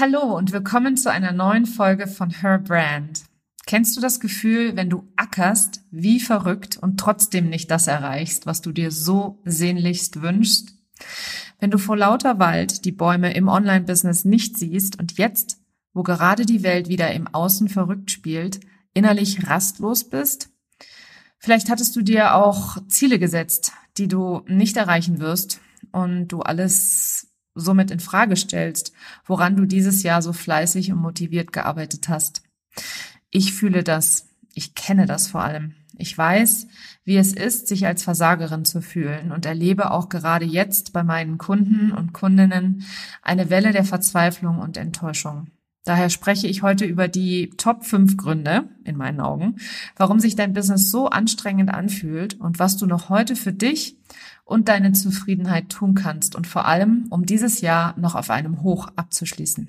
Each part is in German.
Hallo und willkommen zu einer neuen Folge von Her Brand. Kennst du das Gefühl, wenn du ackerst wie verrückt und trotzdem nicht das erreichst, was du dir so sehnlichst wünschst? Wenn du vor lauter Wald die Bäume im Online-Business nicht siehst und jetzt, wo gerade die Welt wieder im Außen verrückt spielt, innerlich rastlos bist? Vielleicht hattest du dir auch Ziele gesetzt, die du nicht erreichen wirst und du alles somit in Frage stellst, woran du dieses Jahr so fleißig und motiviert gearbeitet hast. Ich fühle das. Ich kenne das vor allem. Ich weiß, wie es ist, sich als Versagerin zu fühlen und erlebe auch gerade jetzt bei meinen Kunden und Kundinnen eine Welle der Verzweiflung und Enttäuschung. Daher spreche ich heute über die Top 5 Gründe, in meinen Augen, warum sich dein Business so anstrengend anfühlt und was du noch heute für dich und deine Zufriedenheit tun kannst und vor allem, um dieses Jahr noch auf einem Hoch abzuschließen.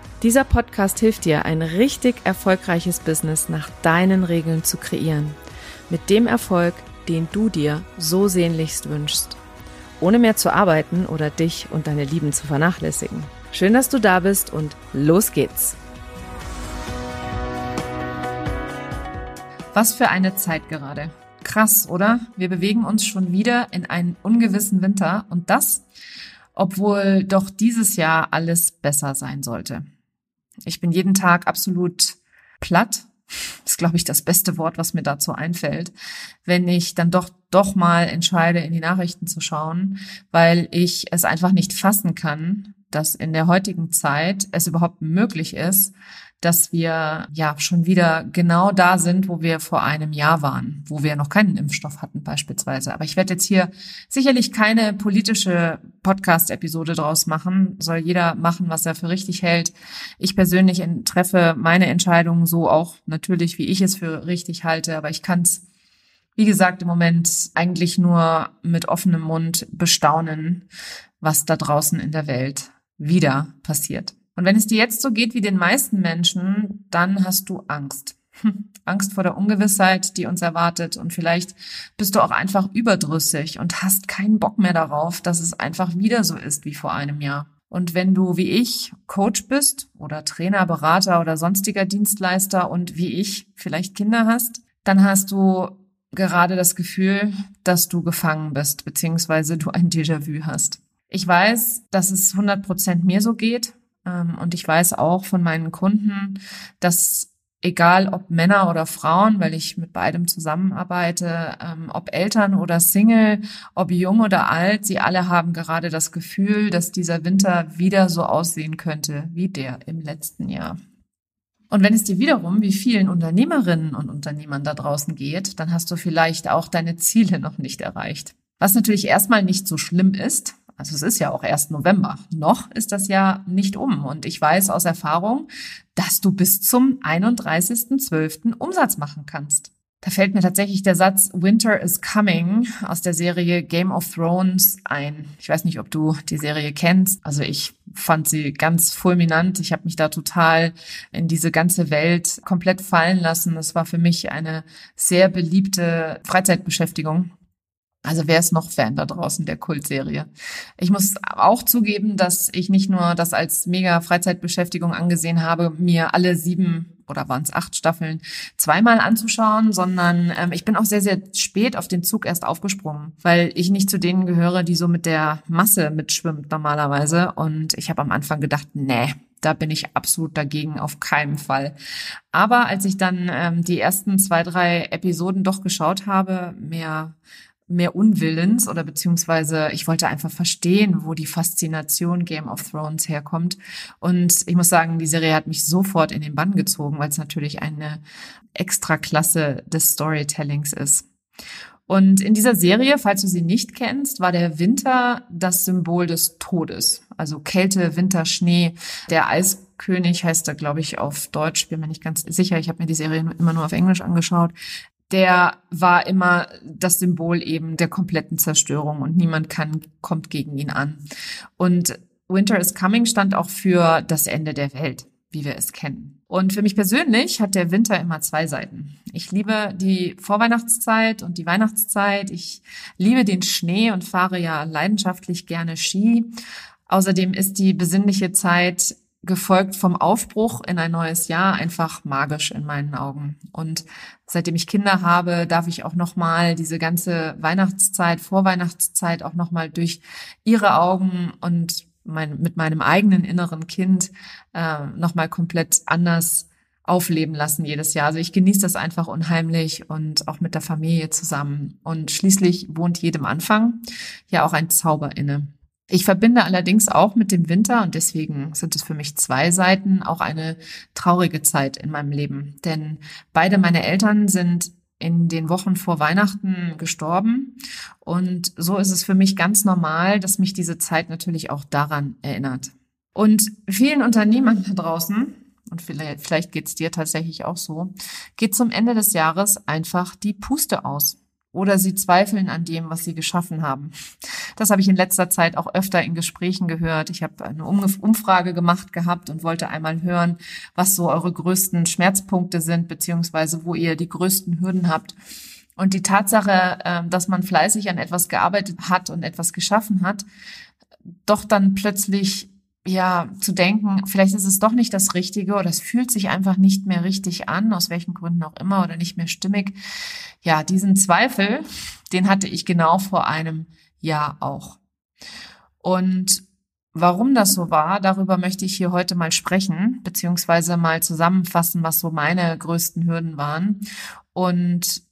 Dieser Podcast hilft dir, ein richtig erfolgreiches Business nach deinen Regeln zu kreieren. Mit dem Erfolg, den du dir so sehnlichst wünschst. Ohne mehr zu arbeiten oder dich und deine Lieben zu vernachlässigen. Schön, dass du da bist und los geht's. Was für eine Zeit gerade. Krass, oder? Wir bewegen uns schon wieder in einen ungewissen Winter und das, obwohl doch dieses Jahr alles besser sein sollte. Ich bin jeden Tag absolut platt. Das ist, glaube ich, das beste Wort, was mir dazu einfällt, wenn ich dann doch doch mal entscheide, in die Nachrichten zu schauen, weil ich es einfach nicht fassen kann, dass in der heutigen Zeit es überhaupt möglich ist, dass wir ja schon wieder genau da sind, wo wir vor einem Jahr waren, wo wir noch keinen Impfstoff hatten beispielsweise. Aber ich werde jetzt hier sicherlich keine politische Podcast-Episode draus machen. Soll jeder machen, was er für richtig hält. Ich persönlich treffe meine Entscheidungen so auch natürlich, wie ich es für richtig halte. Aber ich kann es, wie gesagt, im Moment eigentlich nur mit offenem Mund bestaunen, was da draußen in der Welt wieder passiert. Und wenn es dir jetzt so geht wie den meisten Menschen, dann hast du Angst. Angst vor der Ungewissheit, die uns erwartet. Und vielleicht bist du auch einfach überdrüssig und hast keinen Bock mehr darauf, dass es einfach wieder so ist wie vor einem Jahr. Und wenn du wie ich Coach bist oder Trainer, Berater oder sonstiger Dienstleister und wie ich vielleicht Kinder hast, dann hast du gerade das Gefühl, dass du gefangen bist, beziehungsweise du ein Déjà-vu hast. Ich weiß, dass es 100 Prozent mir so geht und ich weiß auch von meinen Kunden, dass egal ob Männer oder Frauen, weil ich mit beidem zusammenarbeite, ähm, ob Eltern oder Single, ob jung oder alt, sie alle haben gerade das Gefühl, dass dieser Winter wieder so aussehen könnte wie der im letzten Jahr. Und wenn es dir wiederum wie vielen Unternehmerinnen und Unternehmern da draußen geht, dann hast du vielleicht auch deine Ziele noch nicht erreicht. Was natürlich erstmal nicht so schlimm ist, also es ist ja auch erst November. Noch ist das ja nicht um. Und ich weiß aus Erfahrung, dass du bis zum 31.12. Umsatz machen kannst. Da fällt mir tatsächlich der Satz Winter is coming aus der Serie Game of Thrones ein. Ich weiß nicht, ob du die Serie kennst. Also ich fand sie ganz fulminant. Ich habe mich da total in diese ganze Welt komplett fallen lassen. Es war für mich eine sehr beliebte Freizeitbeschäftigung. Also wer ist noch Fan da draußen der Kultserie? Ich muss auch zugeben, dass ich nicht nur das als mega Freizeitbeschäftigung angesehen habe, mir alle sieben oder waren es acht Staffeln zweimal anzuschauen, sondern ähm, ich bin auch sehr, sehr spät auf den Zug erst aufgesprungen, weil ich nicht zu denen gehöre, die so mit der Masse mitschwimmt normalerweise. Und ich habe am Anfang gedacht, nee, da bin ich absolut dagegen, auf keinen Fall. Aber als ich dann ähm, die ersten zwei, drei Episoden doch geschaut habe, mehr mehr Unwillens oder beziehungsweise ich wollte einfach verstehen, wo die Faszination Game of Thrones herkommt. Und ich muss sagen, die Serie hat mich sofort in den Bann gezogen, weil es natürlich eine extra Klasse des Storytellings ist. Und in dieser Serie, falls du sie nicht kennst, war der Winter das Symbol des Todes. Also Kälte, Winter, Schnee, der Eis König heißt er, glaube ich, auf Deutsch, bin mir nicht ganz sicher. Ich habe mir die Serie immer nur auf Englisch angeschaut. Der war immer das Symbol eben der kompletten Zerstörung und niemand kann, kommt gegen ihn an. Und Winter is Coming stand auch für das Ende der Welt, wie wir es kennen. Und für mich persönlich hat der Winter immer zwei Seiten. Ich liebe die Vorweihnachtszeit und die Weihnachtszeit. Ich liebe den Schnee und fahre ja leidenschaftlich gerne Ski. Außerdem ist die besinnliche Zeit gefolgt vom Aufbruch in ein neues Jahr einfach magisch in meinen Augen. Und seitdem ich Kinder habe, darf ich auch noch mal diese ganze Weihnachtszeit, Vorweihnachtszeit auch noch mal durch ihre Augen und mein, mit meinem eigenen inneren Kind äh, noch mal komplett anders aufleben lassen jedes Jahr. Also ich genieße das einfach unheimlich und auch mit der Familie zusammen. Und schließlich wohnt jedem Anfang ja auch ein Zauber inne. Ich verbinde allerdings auch mit dem Winter und deswegen sind es für mich zwei Seiten auch eine traurige Zeit in meinem Leben. Denn beide meine Eltern sind in den Wochen vor Weihnachten gestorben. Und so ist es für mich ganz normal, dass mich diese Zeit natürlich auch daran erinnert. Und vielen Unternehmern da draußen, und vielleicht, vielleicht geht es dir tatsächlich auch so, geht zum Ende des Jahres einfach die Puste aus oder sie zweifeln an dem, was sie geschaffen haben. Das habe ich in letzter Zeit auch öfter in Gesprächen gehört. Ich habe eine Umfrage gemacht gehabt und wollte einmal hören, was so eure größten Schmerzpunkte sind, beziehungsweise wo ihr die größten Hürden habt. Und die Tatsache, ähm, dass man fleißig an etwas gearbeitet hat und etwas geschaffen hat, doch dann plötzlich ja, zu denken, vielleicht ist es doch nicht das Richtige oder es fühlt sich einfach nicht mehr richtig an, aus welchen Gründen auch immer oder nicht mehr stimmig. Ja, diesen Zweifel, den hatte ich genau vor einem Jahr auch. Und warum das so war, darüber möchte ich hier heute mal sprechen, beziehungsweise mal zusammenfassen, was so meine größten Hürden waren und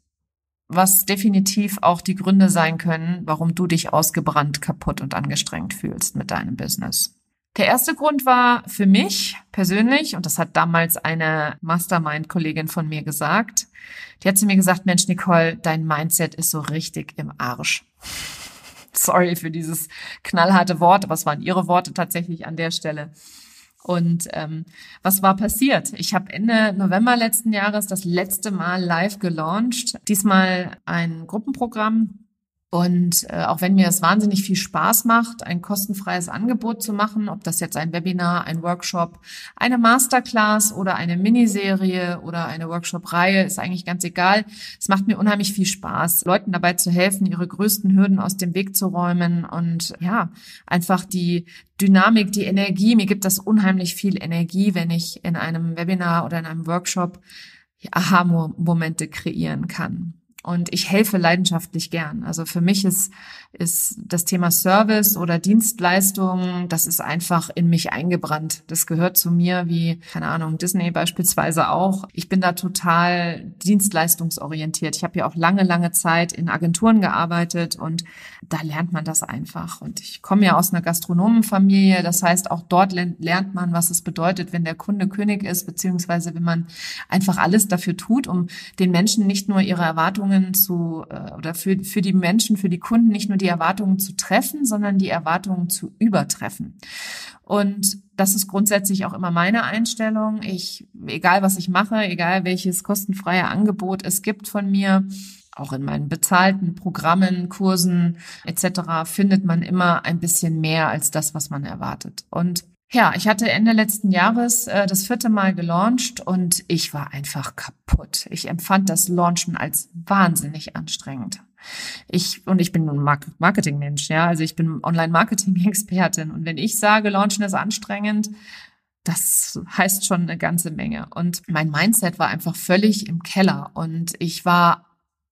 was definitiv auch die Gründe sein können, warum du dich ausgebrannt, kaputt und angestrengt fühlst mit deinem Business. Der erste Grund war für mich persönlich, und das hat damals eine Mastermind-Kollegin von mir gesagt, die hat zu mir gesagt, Mensch, Nicole, dein Mindset ist so richtig im Arsch. Sorry für dieses knallharte Wort, aber es waren ihre Worte tatsächlich an der Stelle. Und ähm, was war passiert? Ich habe Ende November letzten Jahres das letzte Mal live gelauncht. Diesmal ein Gruppenprogramm und äh, auch wenn mir es wahnsinnig viel Spaß macht, ein kostenfreies Angebot zu machen, ob das jetzt ein Webinar, ein Workshop, eine Masterclass oder eine Miniserie oder eine Workshop-Reihe, ist eigentlich ganz egal. Es macht mir unheimlich viel Spaß, Leuten dabei zu helfen, ihre größten Hürden aus dem Weg zu räumen und ja, einfach die Dynamik, die Energie. Mir gibt das unheimlich viel Energie, wenn ich in einem Webinar oder in einem Workshop Aha-Momente kreieren kann. Und ich helfe leidenschaftlich gern. Also für mich ist, ist das Thema Service oder Dienstleistung, das ist einfach in mich eingebrannt. Das gehört zu mir wie, keine Ahnung, Disney beispielsweise auch. Ich bin da total dienstleistungsorientiert. Ich habe ja auch lange, lange Zeit in Agenturen gearbeitet und da lernt man das einfach. Und ich komme ja aus einer Gastronomenfamilie. Das heißt, auch dort lernt man, was es bedeutet, wenn der Kunde König ist, beziehungsweise wenn man einfach alles dafür tut, um den Menschen nicht nur ihre Erwartungen zu, äh, oder für, für die Menschen, für die Kunden nicht nur die Erwartungen zu treffen, sondern die Erwartungen zu übertreffen. Und das ist grundsätzlich auch immer meine Einstellung. Ich, egal was ich mache, egal welches kostenfreie Angebot es gibt von mir, auch in meinen bezahlten Programmen, Kursen etc. findet man immer ein bisschen mehr als das, was man erwartet. Und ja, ich hatte Ende letzten Jahres äh, das vierte Mal gelauncht und ich war einfach kaputt. Ich empfand das Launchen als wahnsinnig anstrengend. Ich, und ich bin ein Marketingmensch, ja, also ich bin Online-Marketing-Expertin. Und wenn ich sage, Launchen ist anstrengend, das heißt schon eine ganze Menge. Und mein Mindset war einfach völlig im Keller und ich war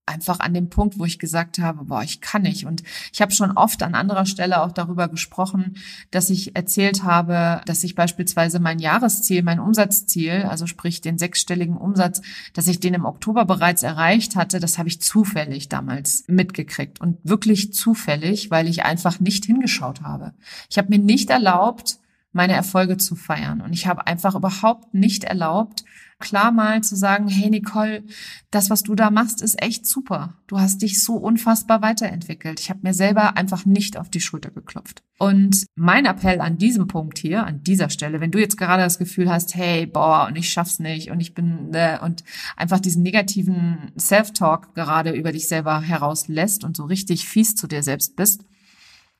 einfach an dem Punkt, wo ich gesagt habe, boah, ich kann nicht. Und ich habe schon oft an anderer Stelle auch darüber gesprochen, dass ich erzählt habe, dass ich beispielsweise mein Jahresziel, mein Umsatzziel, also sprich den sechsstelligen Umsatz, dass ich den im Oktober bereits erreicht hatte, das habe ich zufällig damals mitgekriegt. Und wirklich zufällig, weil ich einfach nicht hingeschaut habe. Ich habe mir nicht erlaubt, meine Erfolge zu feiern. Und ich habe einfach überhaupt nicht erlaubt, klar mal zu sagen, hey Nicole, das, was du da machst, ist echt super. Du hast dich so unfassbar weiterentwickelt. Ich habe mir selber einfach nicht auf die Schulter geklopft. Und mein Appell an diesem Punkt hier, an dieser Stelle, wenn du jetzt gerade das Gefühl hast, hey, boah, und ich schaff's nicht und ich bin äh, und einfach diesen negativen Self-Talk gerade über dich selber herauslässt und so richtig fies zu dir selbst bist,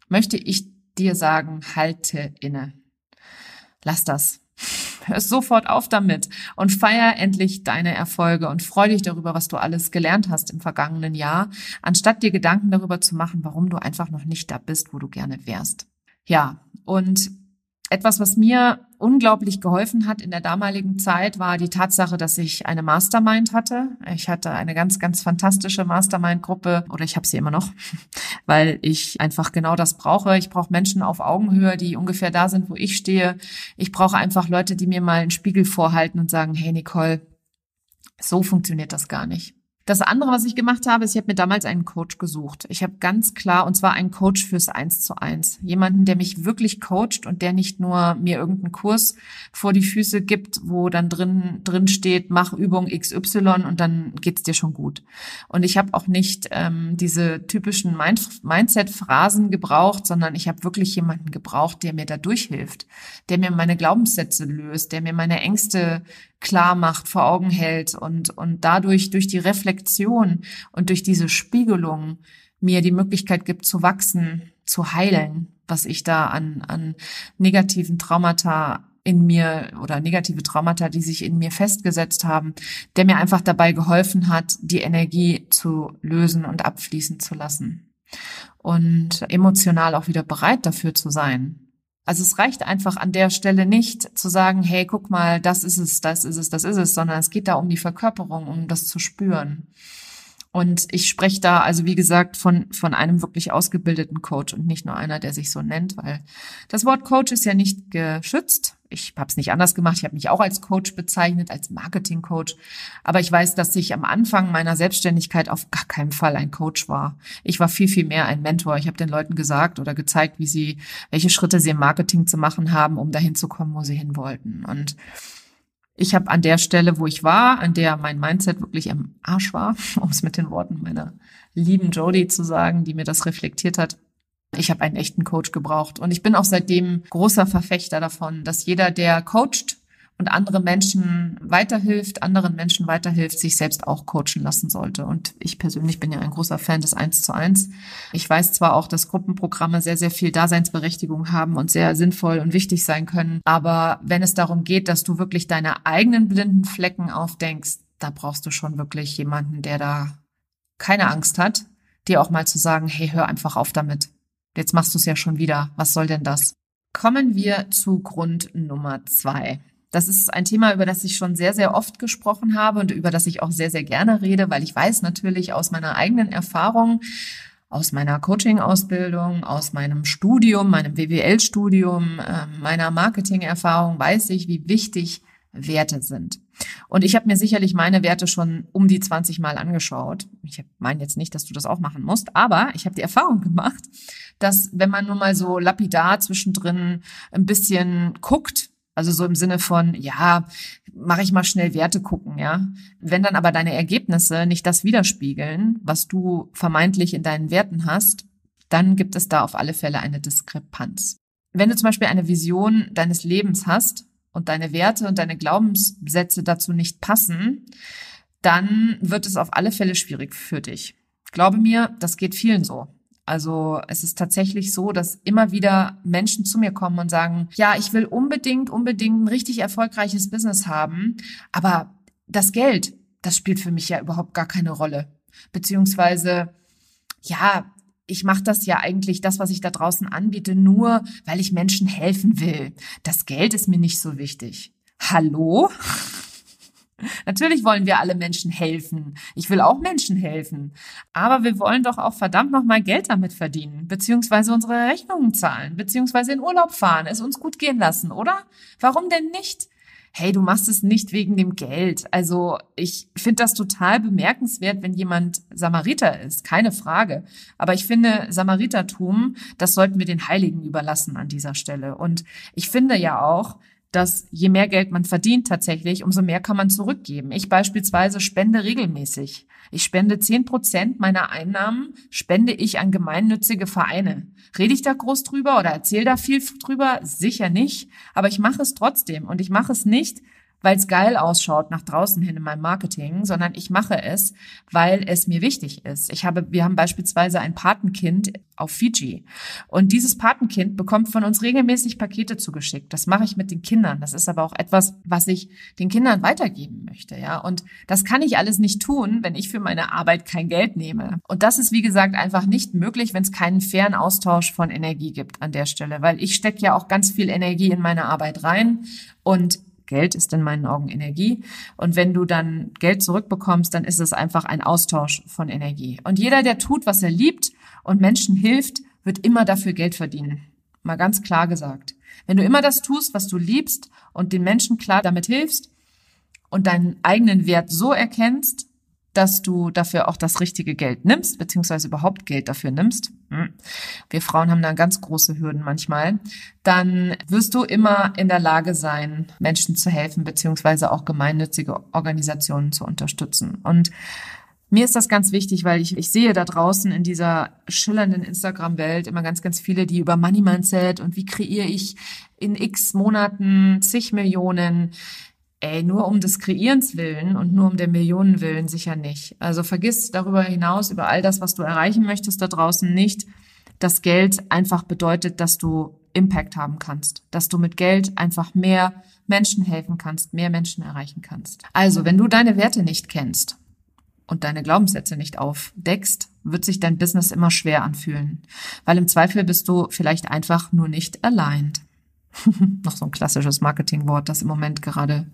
möchte ich dir sagen, halte inne. Lass das. Hör sofort auf damit und feier endlich deine Erfolge und freu dich darüber, was du alles gelernt hast im vergangenen Jahr, anstatt dir Gedanken darüber zu machen, warum du einfach noch nicht da bist, wo du gerne wärst. Ja, und etwas, was mir unglaublich geholfen hat in der damaligen Zeit, war die Tatsache, dass ich eine Mastermind hatte. Ich hatte eine ganz, ganz fantastische Mastermind-Gruppe oder ich habe sie immer noch, weil ich einfach genau das brauche. Ich brauche Menschen auf Augenhöhe, die ungefähr da sind, wo ich stehe. Ich brauche einfach Leute, die mir mal einen Spiegel vorhalten und sagen, hey Nicole, so funktioniert das gar nicht. Das andere, was ich gemacht habe, ist, ich habe mir damals einen Coach gesucht. Ich habe ganz klar, und zwar einen Coach fürs Eins zu eins. Jemanden, der mich wirklich coacht und der nicht nur mir irgendeinen Kurs vor die Füße gibt, wo dann drin, drin steht, mach Übung XY und dann geht's dir schon gut. Und ich habe auch nicht ähm, diese typischen Mind Mindset-Phrasen gebraucht, sondern ich habe wirklich jemanden gebraucht, der mir da durchhilft, der mir meine Glaubenssätze löst, der mir meine Ängste klar macht, vor Augen hält und, und dadurch durch die Reflexion und durch diese Spiegelung mir die Möglichkeit gibt zu wachsen, zu heilen, was ich da an, an negativen Traumata in mir oder negative Traumata, die sich in mir festgesetzt haben, der mir einfach dabei geholfen hat, die Energie zu lösen und abfließen zu lassen. Und emotional auch wieder bereit dafür zu sein, also es reicht einfach an der Stelle nicht zu sagen, hey, guck mal, das ist es, das ist es, das ist es, sondern es geht da um die Verkörperung, um das zu spüren. Und ich spreche da also, wie gesagt, von, von einem wirklich ausgebildeten Coach und nicht nur einer, der sich so nennt, weil das Wort Coach ist ja nicht geschützt ich habe es nicht anders gemacht. Ich habe mich auch als Coach bezeichnet, als Marketing-Coach. Aber ich weiß, dass ich am Anfang meiner Selbstständigkeit auf gar keinen Fall ein Coach war. Ich war viel, viel mehr ein Mentor. Ich habe den Leuten gesagt oder gezeigt, wie sie, welche Schritte sie im Marketing zu machen haben, um dahin zu kommen, wo sie hin wollten. Und ich habe an der Stelle, wo ich war, an der mein Mindset wirklich im Arsch war, um es mit den Worten meiner lieben Jodie zu sagen, die mir das reflektiert hat, ich habe einen echten Coach gebraucht. Und ich bin auch seitdem großer Verfechter davon, dass jeder, der coacht und andere Menschen weiterhilft, anderen Menschen weiterhilft, sich selbst auch coachen lassen sollte. Und ich persönlich bin ja ein großer Fan des Eins zu eins. Ich weiß zwar auch, dass Gruppenprogramme sehr, sehr viel Daseinsberechtigung haben und sehr sinnvoll und wichtig sein können. Aber wenn es darum geht, dass du wirklich deine eigenen blinden Flecken aufdenkst, da brauchst du schon wirklich jemanden, der da keine Angst hat, dir auch mal zu sagen, hey, hör einfach auf damit. Jetzt machst du es ja schon wieder. Was soll denn das? Kommen wir zu Grund Nummer zwei. Das ist ein Thema, über das ich schon sehr, sehr oft gesprochen habe und über das ich auch sehr, sehr gerne rede, weil ich weiß natürlich aus meiner eigenen Erfahrung, aus meiner Coaching-Ausbildung, aus meinem Studium, meinem WWL-Studium, ähm, meiner Marketing-Erfahrung, weiß ich, wie wichtig Werte sind. Und ich habe mir sicherlich meine Werte schon um die 20 Mal angeschaut. Ich meine jetzt nicht, dass du das auch machen musst, aber ich habe die Erfahrung gemacht, dass wenn man nur mal so lapidar zwischendrin ein bisschen guckt, also so im Sinne von, ja, mache ich mal schnell Werte gucken, ja. Wenn dann aber deine Ergebnisse nicht das widerspiegeln, was du vermeintlich in deinen Werten hast, dann gibt es da auf alle Fälle eine Diskrepanz. Wenn du zum Beispiel eine Vision deines Lebens hast und deine Werte und deine Glaubenssätze dazu nicht passen, dann wird es auf alle Fälle schwierig für dich. Glaube mir, das geht vielen so. Also es ist tatsächlich so, dass immer wieder Menschen zu mir kommen und sagen, ja, ich will unbedingt, unbedingt ein richtig erfolgreiches Business haben, aber das Geld, das spielt für mich ja überhaupt gar keine Rolle. Beziehungsweise, ja, ich mache das ja eigentlich, das, was ich da draußen anbiete, nur, weil ich Menschen helfen will. Das Geld ist mir nicht so wichtig. Hallo? Natürlich wollen wir alle Menschen helfen. Ich will auch Menschen helfen. Aber wir wollen doch auch verdammt nochmal Geld damit verdienen, beziehungsweise unsere Rechnungen zahlen, beziehungsweise in Urlaub fahren, es uns gut gehen lassen, oder? Warum denn nicht? hey, du machst es nicht wegen dem Geld. Also ich finde das total bemerkenswert, wenn jemand Samariter ist, keine Frage. Aber ich finde, Samaritertum, das sollten wir den Heiligen überlassen an dieser Stelle. Und ich finde ja auch, dass je mehr Geld man verdient tatsächlich, umso mehr kann man zurückgeben. Ich beispielsweise spende regelmäßig. Ich spende zehn Prozent meiner Einnahmen, spende ich an gemeinnützige Vereine. Rede ich da groß drüber oder erzähle da viel drüber? Sicher nicht. Aber ich mache es trotzdem. Und ich mache es nicht, weil es geil ausschaut nach draußen hin in meinem Marketing, sondern ich mache es, weil es mir wichtig ist. Ich habe, wir haben beispielsweise ein Patenkind auf Fiji und dieses Patenkind bekommt von uns regelmäßig Pakete zugeschickt. Das mache ich mit den Kindern. Das ist aber auch etwas, was ich den Kindern weitergeben möchte, ja. Und das kann ich alles nicht tun, wenn ich für meine Arbeit kein Geld nehme. Und das ist wie gesagt einfach nicht möglich, wenn es keinen fairen Austausch von Energie gibt an der Stelle, weil ich stecke ja auch ganz viel Energie in meine Arbeit rein und Geld ist in meinen Augen Energie. Und wenn du dann Geld zurückbekommst, dann ist es einfach ein Austausch von Energie. Und jeder, der tut, was er liebt und Menschen hilft, wird immer dafür Geld verdienen. Mal ganz klar gesagt. Wenn du immer das tust, was du liebst und den Menschen klar damit hilfst und deinen eigenen Wert so erkennst, dass du dafür auch das richtige Geld nimmst, beziehungsweise überhaupt Geld dafür nimmst. Hm. Wir Frauen haben da ganz große Hürden manchmal. Dann wirst du immer in der Lage sein, Menschen zu helfen, beziehungsweise auch gemeinnützige Organisationen zu unterstützen. Und mir ist das ganz wichtig, weil ich, ich sehe da draußen in dieser schillernden Instagram-Welt immer ganz, ganz viele, die über Money Mindset und wie kreiere ich in x Monaten zig Millionen Ey, nur um des Kreierens willen und nur um der Millionen willen sicher nicht. Also vergiss darüber hinaus, über all das, was du erreichen möchtest da draußen nicht, dass Geld einfach bedeutet, dass du Impact haben kannst, dass du mit Geld einfach mehr Menschen helfen kannst, mehr Menschen erreichen kannst. Also, wenn du deine Werte nicht kennst und deine Glaubenssätze nicht aufdeckst, wird sich dein Business immer schwer anfühlen, weil im Zweifel bist du vielleicht einfach nur nicht aligned. Noch so ein klassisches Marketingwort, das im Moment gerade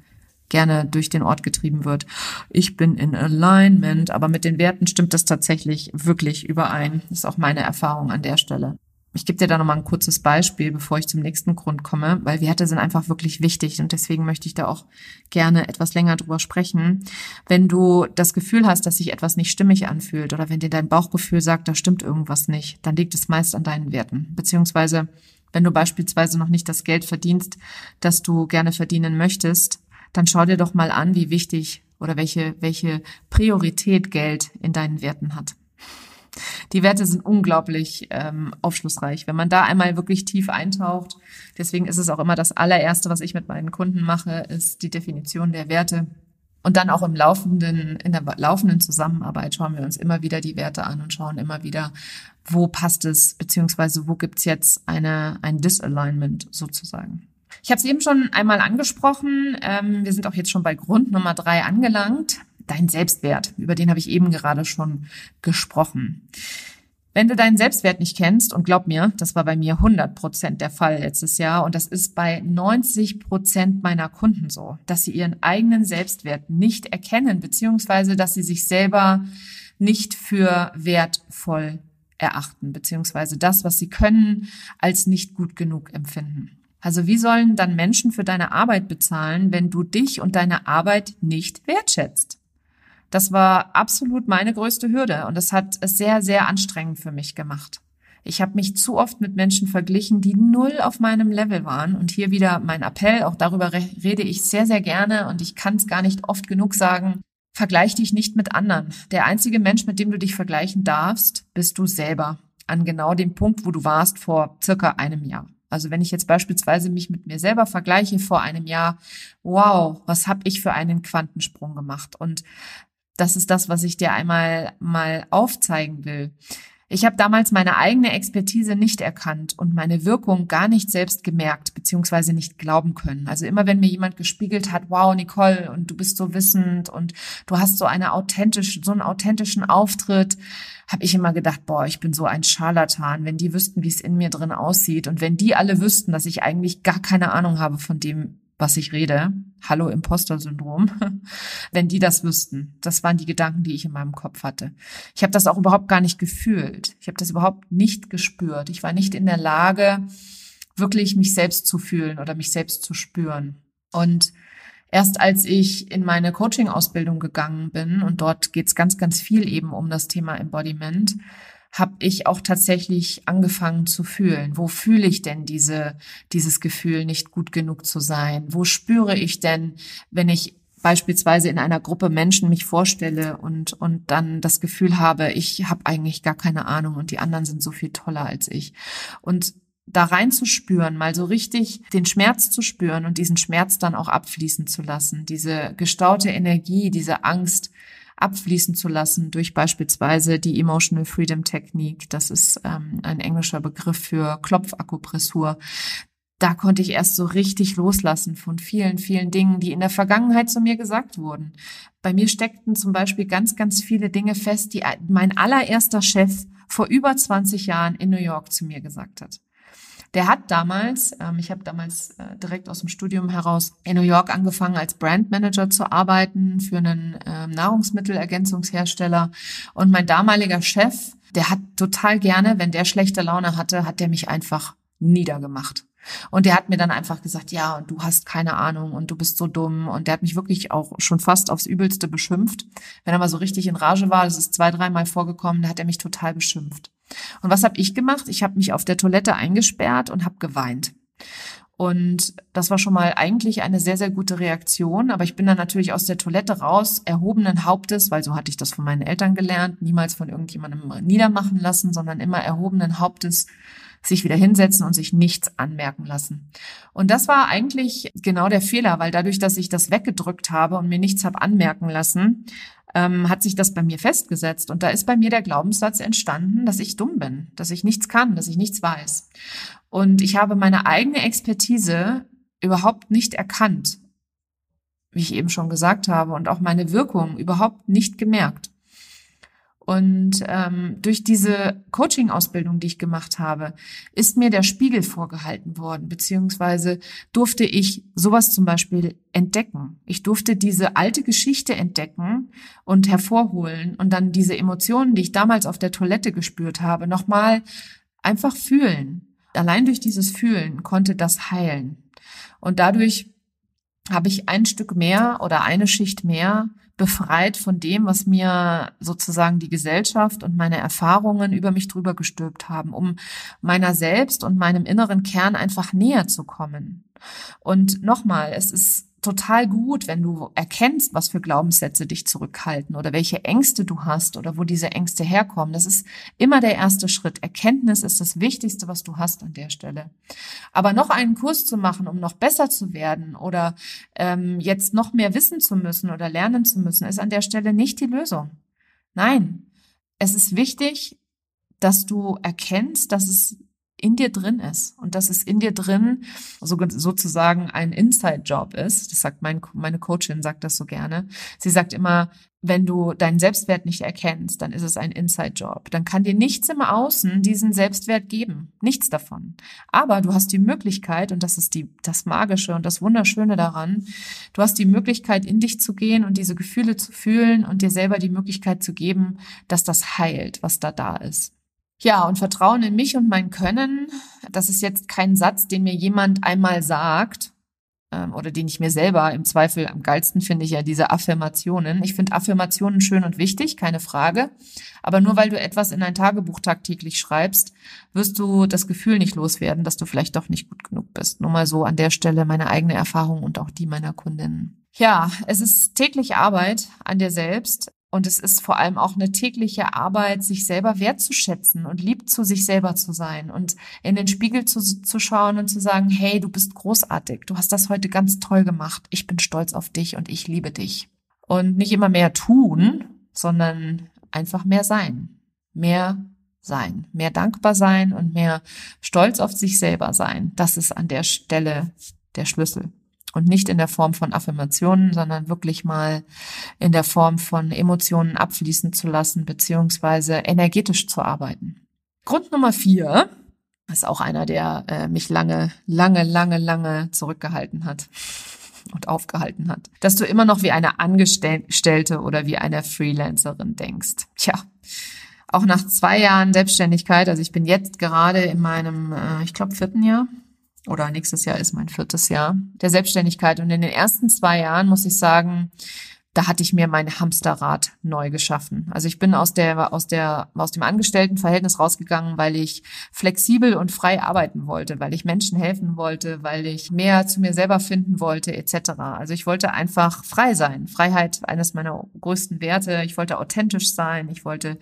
gerne durch den Ort getrieben wird. Ich bin in Alignment, aber mit den Werten stimmt das tatsächlich wirklich überein. Das ist auch meine Erfahrung an der Stelle. Ich gebe dir da nochmal ein kurzes Beispiel, bevor ich zum nächsten Grund komme, weil Werte sind einfach wirklich wichtig und deswegen möchte ich da auch gerne etwas länger drüber sprechen. Wenn du das Gefühl hast, dass sich etwas nicht stimmig anfühlt oder wenn dir dein Bauchgefühl sagt, da stimmt irgendwas nicht, dann liegt es meist an deinen Werten. Beziehungsweise, wenn du beispielsweise noch nicht das Geld verdienst, das du gerne verdienen möchtest, dann schau dir doch mal an, wie wichtig oder welche, welche Priorität Geld in deinen Werten hat. Die Werte sind unglaublich ähm, aufschlussreich, wenn man da einmal wirklich tief eintaucht. Deswegen ist es auch immer das allererste, was ich mit meinen Kunden mache, ist die Definition der Werte. Und dann auch im laufenden, in der laufenden Zusammenarbeit schauen wir uns immer wieder die Werte an und schauen immer wieder, wo passt es, beziehungsweise wo gibt's jetzt eine, ein Disalignment sozusagen. Ich habe es eben schon einmal angesprochen. Ähm, wir sind auch jetzt schon bei Grund Nummer drei angelangt. Dein Selbstwert, über den habe ich eben gerade schon gesprochen. Wenn du deinen Selbstwert nicht kennst, und glaub mir, das war bei mir 100 Prozent der Fall letztes Jahr, und das ist bei 90 Prozent meiner Kunden so, dass sie ihren eigenen Selbstwert nicht erkennen, beziehungsweise dass sie sich selber nicht für wertvoll erachten, beziehungsweise das, was sie können, als nicht gut genug empfinden. Also wie sollen dann Menschen für deine Arbeit bezahlen, wenn du dich und deine Arbeit nicht wertschätzt? Das war absolut meine größte Hürde und das hat es sehr, sehr anstrengend für mich gemacht. Ich habe mich zu oft mit Menschen verglichen, die null auf meinem Level waren. Und hier wieder mein Appell, auch darüber rede ich sehr, sehr gerne und ich kann es gar nicht oft genug sagen. Vergleich dich nicht mit anderen. Der einzige Mensch, mit dem du dich vergleichen darfst, bist du selber. An genau dem Punkt, wo du warst vor circa einem Jahr. Also wenn ich jetzt beispielsweise mich mit mir selber vergleiche vor einem Jahr, wow, was habe ich für einen Quantensprung gemacht? Und das ist das, was ich dir einmal mal aufzeigen will. Ich habe damals meine eigene Expertise nicht erkannt und meine Wirkung gar nicht selbst gemerkt beziehungsweise nicht glauben können. Also immer wenn mir jemand gespiegelt hat, wow Nicole und du bist so wissend und du hast so eine authentische, so einen authentischen Auftritt, habe ich immer gedacht, boah, ich bin so ein Scharlatan. Wenn die wüssten, wie es in mir drin aussieht und wenn die alle wüssten, dass ich eigentlich gar keine Ahnung habe von dem, was ich rede, hallo Imposter-Syndrom, wenn die das wüssten. Das waren die Gedanken, die ich in meinem Kopf hatte. Ich habe das auch überhaupt gar nicht gefühlt. Ich habe das überhaupt nicht gespürt. Ich war nicht in der Lage, wirklich mich selbst zu fühlen oder mich selbst zu spüren. Und erst als ich in meine Coaching-Ausbildung gegangen bin, und dort geht es ganz, ganz viel eben um das Thema Embodiment, habe ich auch tatsächlich angefangen zu fühlen. Wo fühle ich denn diese, dieses Gefühl, nicht gut genug zu sein? Wo spüre ich denn, wenn ich beispielsweise in einer Gruppe Menschen mich vorstelle und, und dann das Gefühl habe, ich habe eigentlich gar keine Ahnung und die anderen sind so viel toller als ich. Und da reinzuspüren, mal so richtig den Schmerz zu spüren und diesen Schmerz dann auch abfließen zu lassen, diese gestaute Energie, diese Angst abfließen zu lassen durch beispielsweise die Emotional Freedom Technik. Das ist ähm, ein englischer Begriff für Klopfakupressur da konnte ich erst so richtig loslassen von vielen, vielen Dingen, die in der Vergangenheit zu mir gesagt wurden. Bei mir steckten zum Beispiel ganz, ganz viele Dinge fest, die mein allererster Chef vor über 20 Jahren in New York zu mir gesagt hat. Der hat damals, ähm, ich habe damals äh, direkt aus dem Studium heraus in New York angefangen, als Brandmanager zu arbeiten für einen äh, Nahrungsmittelergänzungshersteller. Und mein damaliger Chef, der hat total gerne, wenn der schlechte Laune hatte, hat der mich einfach niedergemacht. Und der hat mir dann einfach gesagt, ja, und du hast keine Ahnung und du bist so dumm. Und der hat mich wirklich auch schon fast aufs Übelste beschimpft. Wenn er mal so richtig in Rage war, das ist zwei, dreimal vorgekommen, da hat er mich total beschimpft. Und was habe ich gemacht? Ich habe mich auf der Toilette eingesperrt und habe geweint. Und das war schon mal eigentlich eine sehr, sehr gute Reaktion. Aber ich bin dann natürlich aus der Toilette raus, erhobenen Hauptes, weil so hatte ich das von meinen Eltern gelernt, niemals von irgendjemandem niedermachen lassen, sondern immer erhobenen Hauptes sich wieder hinsetzen und sich nichts anmerken lassen. Und das war eigentlich genau der Fehler, weil dadurch, dass ich das weggedrückt habe und mir nichts habe anmerken lassen, ähm, hat sich das bei mir festgesetzt. Und da ist bei mir der Glaubenssatz entstanden, dass ich dumm bin, dass ich nichts kann, dass ich nichts weiß. Und ich habe meine eigene Expertise überhaupt nicht erkannt, wie ich eben schon gesagt habe, und auch meine Wirkung überhaupt nicht gemerkt. Und ähm, durch diese Coaching-Ausbildung, die ich gemacht habe, ist mir der Spiegel vorgehalten worden, beziehungsweise durfte ich sowas zum Beispiel entdecken. Ich durfte diese alte Geschichte entdecken und hervorholen und dann diese Emotionen, die ich damals auf der Toilette gespürt habe, nochmal einfach fühlen. Allein durch dieses Fühlen konnte das heilen. Und dadurch habe ich ein Stück mehr oder eine Schicht mehr befreit von dem, was mir sozusagen die Gesellschaft und meine Erfahrungen über mich drüber gestülpt haben, um meiner selbst und meinem inneren Kern einfach näher zu kommen. Und nochmal, es ist total gut, wenn du erkennst, was für Glaubenssätze dich zurückhalten oder welche Ängste du hast oder wo diese Ängste herkommen. Das ist immer der erste Schritt. Erkenntnis ist das Wichtigste, was du hast an der Stelle. Aber noch einen Kurs zu machen, um noch besser zu werden oder ähm, jetzt noch mehr wissen zu müssen oder lernen zu müssen, ist an der Stelle nicht die Lösung. Nein, es ist wichtig, dass du erkennst, dass es in dir drin ist und dass es in dir drin so, sozusagen ein Inside-Job ist. Das sagt mein, meine Coachin, sagt das so gerne. Sie sagt immer, wenn du deinen Selbstwert nicht erkennst, dann ist es ein Inside-Job. Dann kann dir nichts im Außen diesen Selbstwert geben. Nichts davon. Aber du hast die Möglichkeit, und das ist die, das Magische und das Wunderschöne daran, du hast die Möglichkeit, in dich zu gehen und diese Gefühle zu fühlen und dir selber die Möglichkeit zu geben, dass das heilt, was da da ist. Ja, und Vertrauen in mich und mein Können, das ist jetzt kein Satz, den mir jemand einmal sagt ähm, oder den ich mir selber im Zweifel am geilsten finde ich ja diese Affirmationen. Ich finde Affirmationen schön und wichtig, keine Frage. Aber nur weil du etwas in ein Tagebuch tagtäglich schreibst, wirst du das Gefühl nicht loswerden, dass du vielleicht doch nicht gut genug bist. Nur mal so an der Stelle meine eigene Erfahrung und auch die meiner Kundinnen. Ja, es ist tägliche Arbeit an dir selbst. Und es ist vor allem auch eine tägliche Arbeit, sich selber wertzuschätzen und lieb zu sich selber zu sein und in den Spiegel zu, zu schauen und zu sagen, hey, du bist großartig, du hast das heute ganz toll gemacht, ich bin stolz auf dich und ich liebe dich. Und nicht immer mehr tun, sondern einfach mehr sein. Mehr sein, mehr dankbar sein und mehr stolz auf sich selber sein. Das ist an der Stelle der Schlüssel und nicht in der Form von Affirmationen, sondern wirklich mal in der Form von Emotionen abfließen zu lassen, beziehungsweise energetisch zu arbeiten. Grund Nummer vier ist auch einer, der äh, mich lange, lange, lange, lange zurückgehalten hat und aufgehalten hat, dass du immer noch wie eine Angestellte oder wie eine Freelancerin denkst. Tja, auch nach zwei Jahren Selbstständigkeit, also ich bin jetzt gerade in meinem, äh, ich glaube, vierten Jahr, oder nächstes Jahr ist mein viertes Jahr der Selbstständigkeit. Und in den ersten zwei Jahren muss ich sagen, da hatte ich mir mein Hamsterrad neu geschaffen. Also ich bin aus der aus der aus dem Angestelltenverhältnis rausgegangen, weil ich flexibel und frei arbeiten wollte, weil ich Menschen helfen wollte, weil ich mehr zu mir selber finden wollte etc. Also ich wollte einfach frei sein. Freiheit eines meiner größten Werte. Ich wollte authentisch sein. Ich wollte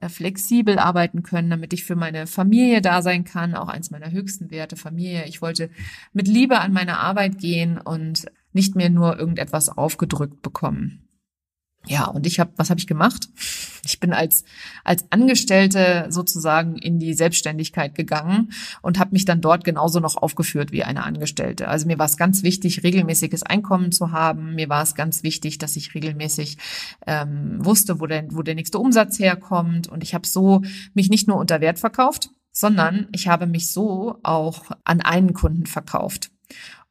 äh, flexibel arbeiten können, damit ich für meine Familie da sein kann, auch eins meiner höchsten Werte Familie. Ich wollte mit Liebe an meine Arbeit gehen und nicht mehr nur irgendetwas aufgedrückt bekommen. Ja, und ich habe, was habe ich gemacht? Ich bin als als Angestellte sozusagen in die Selbstständigkeit gegangen und habe mich dann dort genauso noch aufgeführt wie eine Angestellte. Also mir war es ganz wichtig, regelmäßiges Einkommen zu haben. Mir war es ganz wichtig, dass ich regelmäßig ähm, wusste, wo der wo der nächste Umsatz herkommt. Und ich habe so mich nicht nur unter Wert verkauft, sondern ich habe mich so auch an einen Kunden verkauft.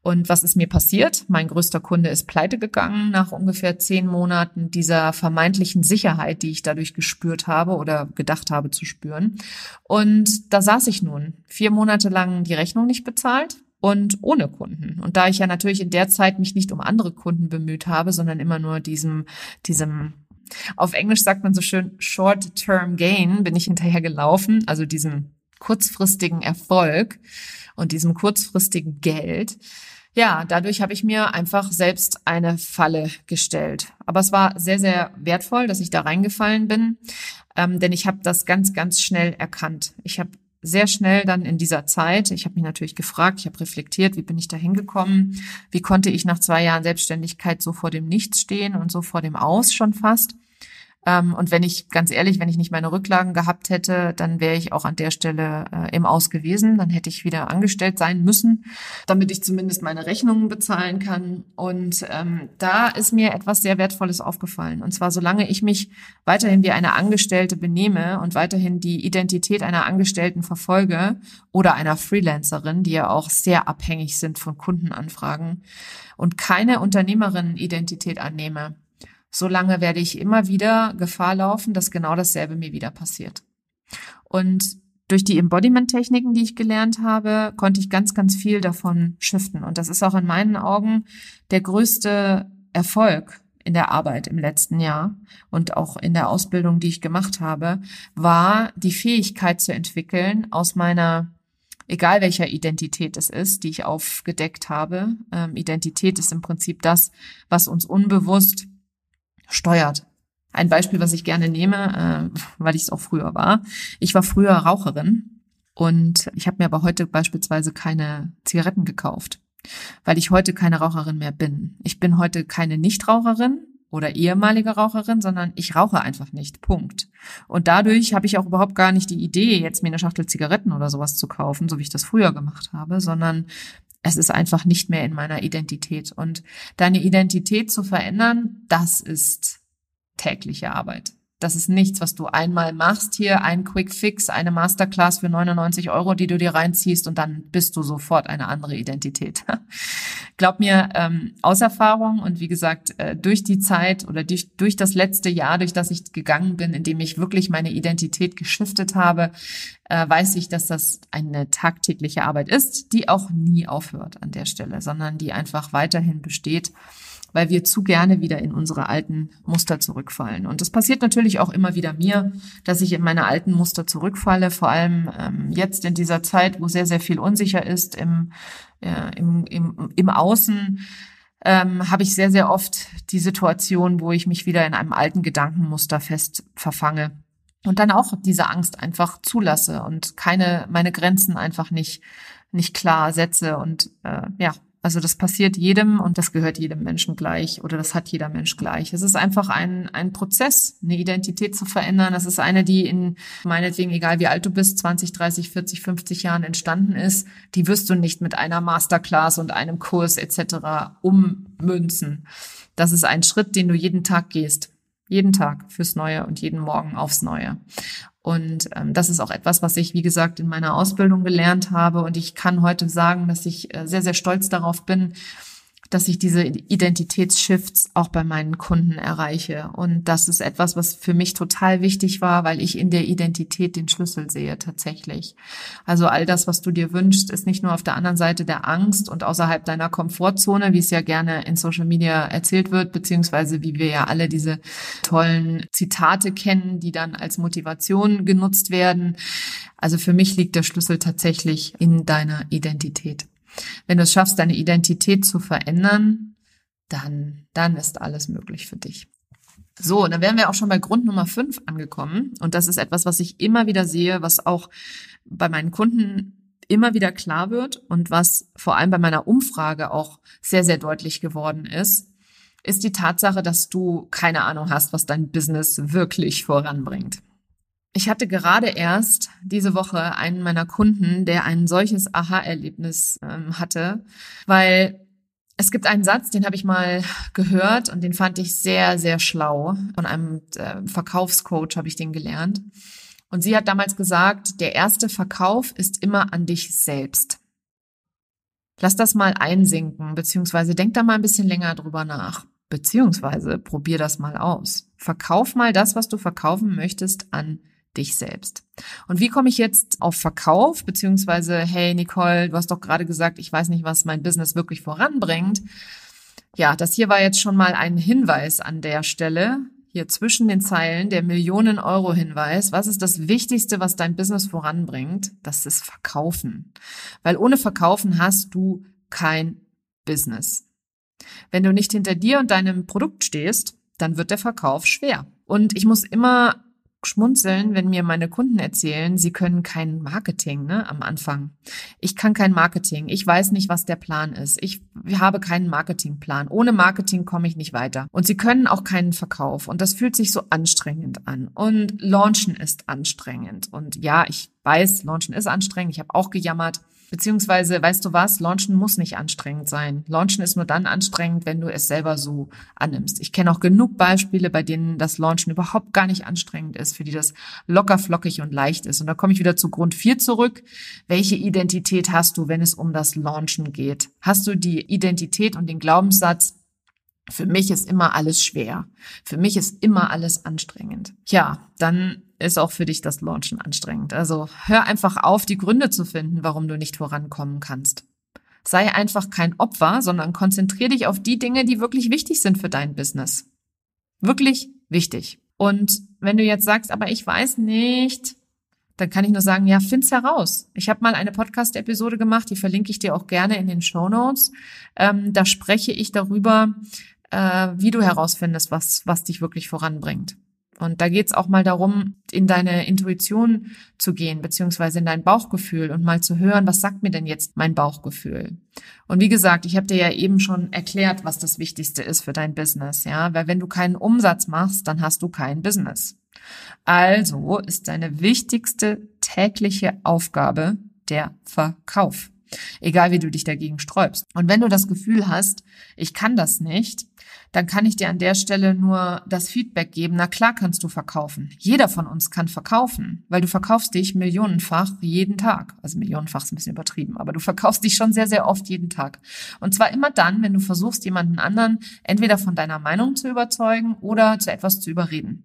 Und was ist mir passiert? Mein größter Kunde ist pleite gegangen nach ungefähr zehn Monaten dieser vermeintlichen Sicherheit, die ich dadurch gespürt habe oder gedacht habe zu spüren. Und da saß ich nun vier Monate lang die Rechnung nicht bezahlt und ohne Kunden. Und da ich ja natürlich in der Zeit mich nicht um andere Kunden bemüht habe, sondern immer nur diesem, diesem auf Englisch sagt man so schön Short-Term Gain bin ich hinterher gelaufen, also diesem kurzfristigen Erfolg und diesem kurzfristigen Geld ja, dadurch habe ich mir einfach selbst eine Falle gestellt. Aber es war sehr, sehr wertvoll, dass ich da reingefallen bin, ähm, denn ich habe das ganz, ganz schnell erkannt. Ich habe sehr schnell dann in dieser Zeit, ich habe mich natürlich gefragt, ich habe reflektiert, wie bin ich da hingekommen, wie konnte ich nach zwei Jahren Selbstständigkeit so vor dem Nichts stehen und so vor dem Aus schon fast. Ähm, und wenn ich, ganz ehrlich, wenn ich nicht meine Rücklagen gehabt hätte, dann wäre ich auch an der Stelle äh, im Aus gewesen. Dann hätte ich wieder angestellt sein müssen, damit ich zumindest meine Rechnungen bezahlen kann. Und ähm, da ist mir etwas sehr Wertvolles aufgefallen. Und zwar, solange ich mich weiterhin wie eine Angestellte benehme und weiterhin die Identität einer Angestellten verfolge oder einer Freelancerin, die ja auch sehr abhängig sind von Kundenanfragen und keine Unternehmerinnen-Identität annehme, solange werde ich immer wieder Gefahr laufen, dass genau dasselbe mir wieder passiert. Und durch die Embodiment-Techniken, die ich gelernt habe, konnte ich ganz, ganz viel davon shiften. Und das ist auch in meinen Augen der größte Erfolg in der Arbeit im letzten Jahr und auch in der Ausbildung, die ich gemacht habe, war die Fähigkeit zu entwickeln, aus meiner, egal welcher Identität es ist, die ich aufgedeckt habe. Ähm, Identität ist im Prinzip das, was uns unbewusst steuert. Ein Beispiel, was ich gerne nehme, äh, weil ich es auch früher war. Ich war früher Raucherin und ich habe mir aber heute beispielsweise keine Zigaretten gekauft, weil ich heute keine Raucherin mehr bin. Ich bin heute keine Nichtraucherin oder ehemalige Raucherin, sondern ich rauche einfach nicht. Punkt. Und dadurch habe ich auch überhaupt gar nicht die Idee, jetzt mir eine Schachtel Zigaretten oder sowas zu kaufen, so wie ich das früher gemacht habe, sondern es ist einfach nicht mehr in meiner Identität. Und deine Identität zu verändern, das ist tägliche Arbeit. Das ist nichts, was du einmal machst. Hier ein Quick Fix, eine Masterclass für 99 Euro, die du dir reinziehst und dann bist du sofort eine andere Identität. Glaub mir, ähm, aus Erfahrung und wie gesagt, äh, durch die Zeit oder durch, durch das letzte Jahr, durch das ich gegangen bin, in dem ich wirklich meine Identität geschiftet habe, äh, weiß ich, dass das eine tagtägliche Arbeit ist, die auch nie aufhört an der Stelle, sondern die einfach weiterhin besteht weil wir zu gerne wieder in unsere alten Muster zurückfallen. Und das passiert natürlich auch immer wieder mir, dass ich in meine alten Muster zurückfalle, vor allem ähm, jetzt in dieser Zeit, wo sehr, sehr viel unsicher ist im, äh, im, im, im Außen. Ähm, habe ich sehr, sehr oft die Situation, wo ich mich wieder in einem alten Gedankenmuster fest verfange und dann auch diese Angst einfach zulasse und keine meine Grenzen einfach nicht nicht klar setze und äh, ja also das passiert jedem und das gehört jedem Menschen gleich oder das hat jeder Mensch gleich. Es ist einfach ein, ein Prozess, eine Identität zu verändern. Das ist eine, die in meinetwegen, egal wie alt du bist, 20, 30, 40, 50 Jahren entstanden ist. Die wirst du nicht mit einer Masterclass und einem Kurs etc. ummünzen. Das ist ein Schritt, den du jeden Tag gehst. Jeden Tag fürs Neue und jeden Morgen aufs Neue. Und ähm, das ist auch etwas, was ich, wie gesagt, in meiner Ausbildung gelernt habe. Und ich kann heute sagen, dass ich äh, sehr, sehr stolz darauf bin, dass ich diese Identitätsshifts auch bei meinen Kunden erreiche. Und das ist etwas, was für mich total wichtig war, weil ich in der Identität den Schlüssel sehe tatsächlich. Also all das, was du dir wünschst, ist nicht nur auf der anderen Seite der Angst und außerhalb deiner Komfortzone, wie es ja gerne in Social Media erzählt wird, beziehungsweise wie wir ja alle diese tollen Zitate kennen, die dann als Motivation genutzt werden. Also für mich liegt der Schlüssel tatsächlich in deiner Identität. Wenn du es schaffst, deine Identität zu verändern, dann, dann ist alles möglich für dich. So, dann wären wir auch schon bei Grund Nummer fünf angekommen. Und das ist etwas, was ich immer wieder sehe, was auch bei meinen Kunden immer wieder klar wird und was vor allem bei meiner Umfrage auch sehr, sehr deutlich geworden ist, ist die Tatsache, dass du keine Ahnung hast, was dein Business wirklich voranbringt. Ich hatte gerade erst diese Woche einen meiner Kunden, der ein solches Aha-Erlebnis ähm, hatte, weil es gibt einen Satz, den habe ich mal gehört und den fand ich sehr, sehr schlau. Von einem äh, Verkaufscoach habe ich den gelernt. Und sie hat damals gesagt, der erste Verkauf ist immer an dich selbst. Lass das mal einsinken, beziehungsweise denk da mal ein bisschen länger drüber nach. Beziehungsweise probier das mal aus. Verkauf mal das, was du verkaufen möchtest, an dich selbst. Und wie komme ich jetzt auf Verkauf, beziehungsweise, hey Nicole, du hast doch gerade gesagt, ich weiß nicht, was mein Business wirklich voranbringt. Ja, das hier war jetzt schon mal ein Hinweis an der Stelle, hier zwischen den Zeilen, der Millionen-Euro-Hinweis. Was ist das Wichtigste, was dein Business voranbringt? Das ist Verkaufen. Weil ohne Verkaufen hast du kein Business. Wenn du nicht hinter dir und deinem Produkt stehst, dann wird der Verkauf schwer. Und ich muss immer schmunzeln, wenn mir meine Kunden erzählen, sie können kein Marketing ne, am Anfang. Ich kann kein Marketing. Ich weiß nicht, was der Plan ist. Ich habe keinen Marketingplan. Ohne Marketing komme ich nicht weiter. Und sie können auch keinen Verkauf. Und das fühlt sich so anstrengend an. Und Launchen ist anstrengend. Und ja, ich weiß, Launchen ist anstrengend. Ich habe auch gejammert. Beziehungsweise, weißt du was, Launchen muss nicht anstrengend sein. Launchen ist nur dann anstrengend, wenn du es selber so annimmst. Ich kenne auch genug Beispiele, bei denen das Launchen überhaupt gar nicht anstrengend ist, für die das locker, flockig und leicht ist. Und da komme ich wieder zu Grund 4 zurück. Welche Identität hast du, wenn es um das Launchen geht? Hast du die Identität und den Glaubenssatz, für mich ist immer alles schwer. Für mich ist immer alles anstrengend. Ja, dann ist auch für dich das Launchen anstrengend. Also hör einfach auf, die Gründe zu finden, warum du nicht vorankommen kannst. Sei einfach kein Opfer, sondern konzentrier dich auf die Dinge, die wirklich wichtig sind für dein Business. Wirklich wichtig. Und wenn du jetzt sagst, aber ich weiß nicht, dann kann ich nur sagen, ja, find's heraus. Ich habe mal eine Podcast-Episode gemacht, die verlinke ich dir auch gerne in den Show Notes. Ähm, da spreche ich darüber, äh, wie du herausfindest, was, was dich wirklich voranbringt. Und da geht's auch mal darum, in deine Intuition zu gehen, beziehungsweise in dein Bauchgefühl und mal zu hören, was sagt mir denn jetzt mein Bauchgefühl? Und wie gesagt, ich habe dir ja eben schon erklärt, was das Wichtigste ist für dein Business, ja, weil wenn du keinen Umsatz machst, dann hast du kein Business. Also ist deine wichtigste tägliche Aufgabe der Verkauf. Egal wie du dich dagegen sträubst. Und wenn du das Gefühl hast, ich kann das nicht, dann kann ich dir an der Stelle nur das Feedback geben. Na klar kannst du verkaufen. Jeder von uns kann verkaufen, weil du verkaufst dich millionenfach jeden Tag. Also millionenfach ist ein bisschen übertrieben, aber du verkaufst dich schon sehr, sehr oft jeden Tag. Und zwar immer dann, wenn du versuchst, jemanden anderen entweder von deiner Meinung zu überzeugen oder zu etwas zu überreden.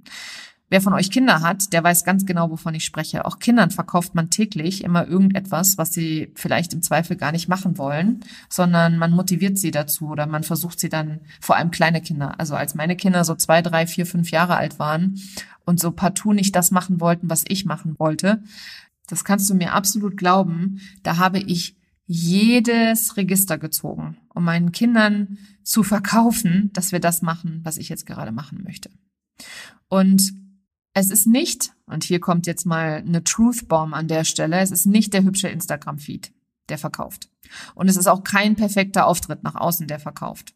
Wer von euch Kinder hat, der weiß ganz genau, wovon ich spreche. Auch Kindern verkauft man täglich immer irgendetwas, was sie vielleicht im Zweifel gar nicht machen wollen, sondern man motiviert sie dazu oder man versucht sie dann, vor allem kleine Kinder. Also als meine Kinder so zwei, drei, vier, fünf Jahre alt waren und so partout nicht das machen wollten, was ich machen wollte, das kannst du mir absolut glauben, da habe ich jedes Register gezogen, um meinen Kindern zu verkaufen, dass wir das machen, was ich jetzt gerade machen möchte. Und es ist nicht, und hier kommt jetzt mal eine Truth Bomb an der Stelle, es ist nicht der hübsche Instagram-Feed, der verkauft. Und es ist auch kein perfekter Auftritt nach außen, der verkauft.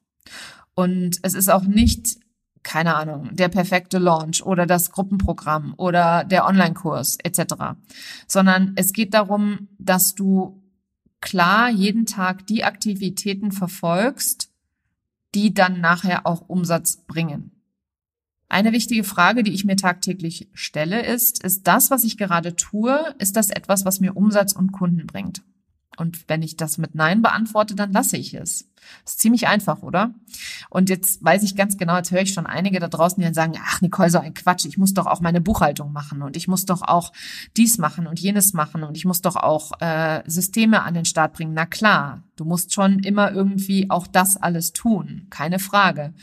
Und es ist auch nicht, keine Ahnung, der perfekte Launch oder das Gruppenprogramm oder der Online-Kurs etc., sondern es geht darum, dass du klar jeden Tag die Aktivitäten verfolgst, die dann nachher auch Umsatz bringen. Eine wichtige Frage, die ich mir tagtäglich stelle, ist, ist das, was ich gerade tue, ist das etwas, was mir Umsatz und Kunden bringt? Und wenn ich das mit Nein beantworte, dann lasse ich es. Das ist ziemlich einfach, oder? Und jetzt weiß ich ganz genau, jetzt höre ich schon einige da draußen, die dann sagen, ach Nicole, so ein Quatsch, ich muss doch auch meine Buchhaltung machen und ich muss doch auch dies machen und jenes machen und ich muss doch auch äh, Systeme an den Start bringen. Na klar, du musst schon immer irgendwie auch das alles tun, keine Frage.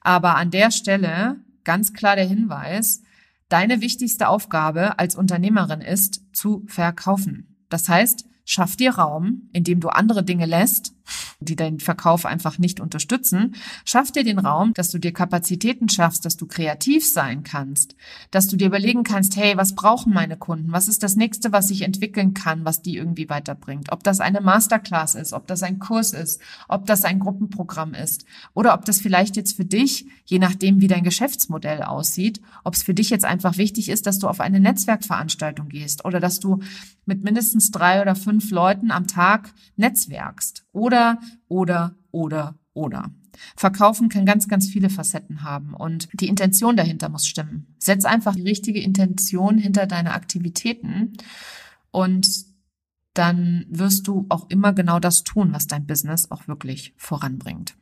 Aber an der Stelle ganz klar der Hinweis, deine wichtigste Aufgabe als Unternehmerin ist, zu verkaufen. Das heißt, Schaff dir Raum, indem du andere Dinge lässt, die deinen Verkauf einfach nicht unterstützen. Schaff dir den Raum, dass du dir Kapazitäten schaffst, dass du kreativ sein kannst, dass du dir überlegen kannst, hey, was brauchen meine Kunden? Was ist das nächste, was ich entwickeln kann, was die irgendwie weiterbringt? Ob das eine Masterclass ist, ob das ein Kurs ist, ob das ein Gruppenprogramm ist oder ob das vielleicht jetzt für dich, je nachdem, wie dein Geschäftsmodell aussieht, ob es für dich jetzt einfach wichtig ist, dass du auf eine Netzwerkveranstaltung gehst oder dass du mit mindestens drei oder fünf Leuten am Tag netzwerkst. Oder, oder, oder, oder. Verkaufen kann ganz, ganz viele Facetten haben und die Intention dahinter muss stimmen. Setz einfach die richtige Intention hinter deine Aktivitäten und dann wirst du auch immer genau das tun, was dein Business auch wirklich voranbringt.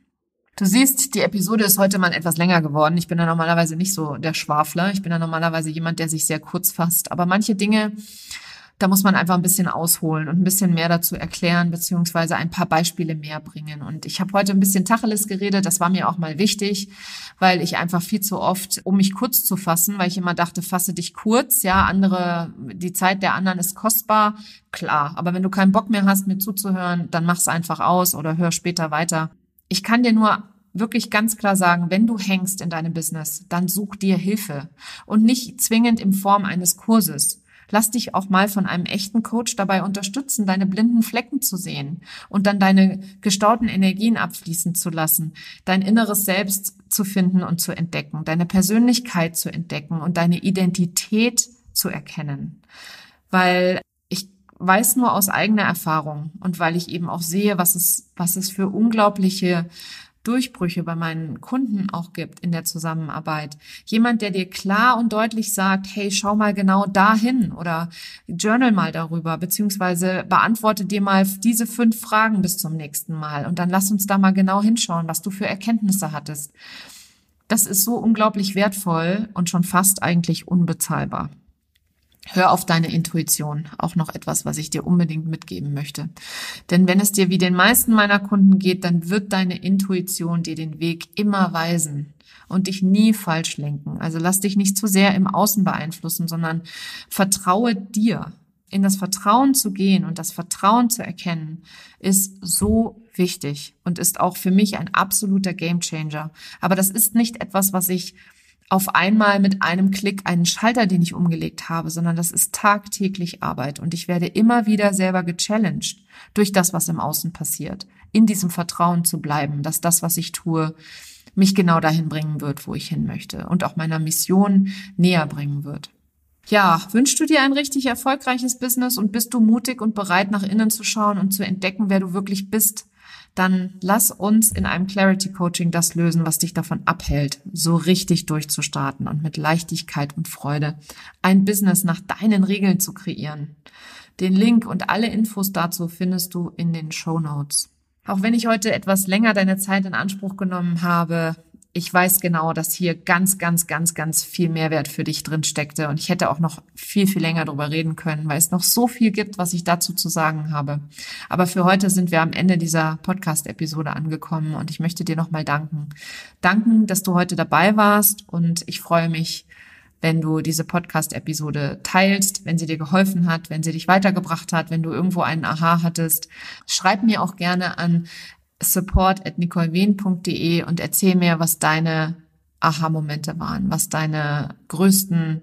Du siehst, die Episode ist heute mal etwas länger geworden. Ich bin da normalerweise nicht so der Schwafler. Ich bin da normalerweise jemand, der sich sehr kurz fasst. Aber manche Dinge da muss man einfach ein bisschen ausholen und ein bisschen mehr dazu erklären, beziehungsweise ein paar Beispiele mehr bringen. Und ich habe heute ein bisschen Tacheles geredet, das war mir auch mal wichtig, weil ich einfach viel zu oft, um mich kurz zu fassen, weil ich immer dachte, fasse dich kurz, ja, andere, die Zeit der anderen ist kostbar, klar. Aber wenn du keinen Bock mehr hast, mir zuzuhören, dann mach's einfach aus oder hör später weiter. Ich kann dir nur wirklich ganz klar sagen, wenn du hängst in deinem Business, dann such dir Hilfe und nicht zwingend in Form eines Kurses. Lass dich auch mal von einem echten Coach dabei unterstützen, deine blinden Flecken zu sehen und dann deine gestauten Energien abfließen zu lassen, dein inneres Selbst zu finden und zu entdecken, deine Persönlichkeit zu entdecken und deine Identität zu erkennen. Weil ich weiß nur aus eigener Erfahrung und weil ich eben auch sehe, was es, was es für unglaubliche Durchbrüche bei meinen Kunden auch gibt in der Zusammenarbeit. Jemand, der dir klar und deutlich sagt, hey, schau mal genau dahin oder journal mal darüber, beziehungsweise beantworte dir mal diese fünf Fragen bis zum nächsten Mal und dann lass uns da mal genau hinschauen, was du für Erkenntnisse hattest. Das ist so unglaublich wertvoll und schon fast eigentlich unbezahlbar. Hör auf deine Intuition. Auch noch etwas, was ich dir unbedingt mitgeben möchte. Denn wenn es dir wie den meisten meiner Kunden geht, dann wird deine Intuition dir den Weg immer weisen und dich nie falsch lenken. Also lass dich nicht zu sehr im Außen beeinflussen, sondern vertraue dir. In das Vertrauen zu gehen und das Vertrauen zu erkennen, ist so wichtig und ist auch für mich ein absoluter Gamechanger. Aber das ist nicht etwas, was ich auf einmal mit einem Klick einen Schalter, den ich umgelegt habe, sondern das ist tagtäglich Arbeit und ich werde immer wieder selber gechallenged durch das, was im Außen passiert, in diesem Vertrauen zu bleiben, dass das, was ich tue, mich genau dahin bringen wird, wo ich hin möchte und auch meiner Mission näher bringen wird. Ja, wünschst du dir ein richtig erfolgreiches Business und bist du mutig und bereit, nach innen zu schauen und zu entdecken, wer du wirklich bist? Dann lass uns in einem Clarity Coaching das lösen, was dich davon abhält, so richtig durchzustarten und mit Leichtigkeit und Freude ein Business nach deinen Regeln zu kreieren. Den Link und alle Infos dazu findest du in den Show Notes. Auch wenn ich heute etwas länger deine Zeit in Anspruch genommen habe, ich weiß genau, dass hier ganz, ganz, ganz, ganz viel Mehrwert für dich drin steckte. Und ich hätte auch noch viel, viel länger darüber reden können, weil es noch so viel gibt, was ich dazu zu sagen habe. Aber für heute sind wir am Ende dieser Podcast-Episode angekommen und ich möchte dir nochmal danken. Danken, dass du heute dabei warst und ich freue mich, wenn du diese Podcast-Episode teilst, wenn sie dir geholfen hat, wenn sie dich weitergebracht hat, wenn du irgendwo einen Aha hattest. Schreib mir auch gerne an support at nicolewehn.de und erzähl mir, was deine Aha-Momente waren, was deine größten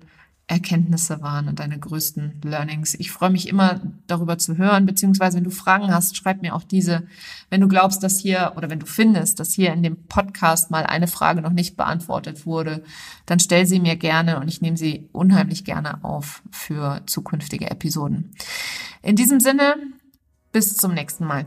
Erkenntnisse waren und deine größten Learnings. Ich freue mich immer darüber zu hören, beziehungsweise wenn du Fragen hast, schreib mir auch diese. Wenn du glaubst, dass hier oder wenn du findest, dass hier in dem Podcast mal eine Frage noch nicht beantwortet wurde, dann stell sie mir gerne und ich nehme sie unheimlich gerne auf für zukünftige Episoden. In diesem Sinne, bis zum nächsten Mal.